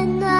温暖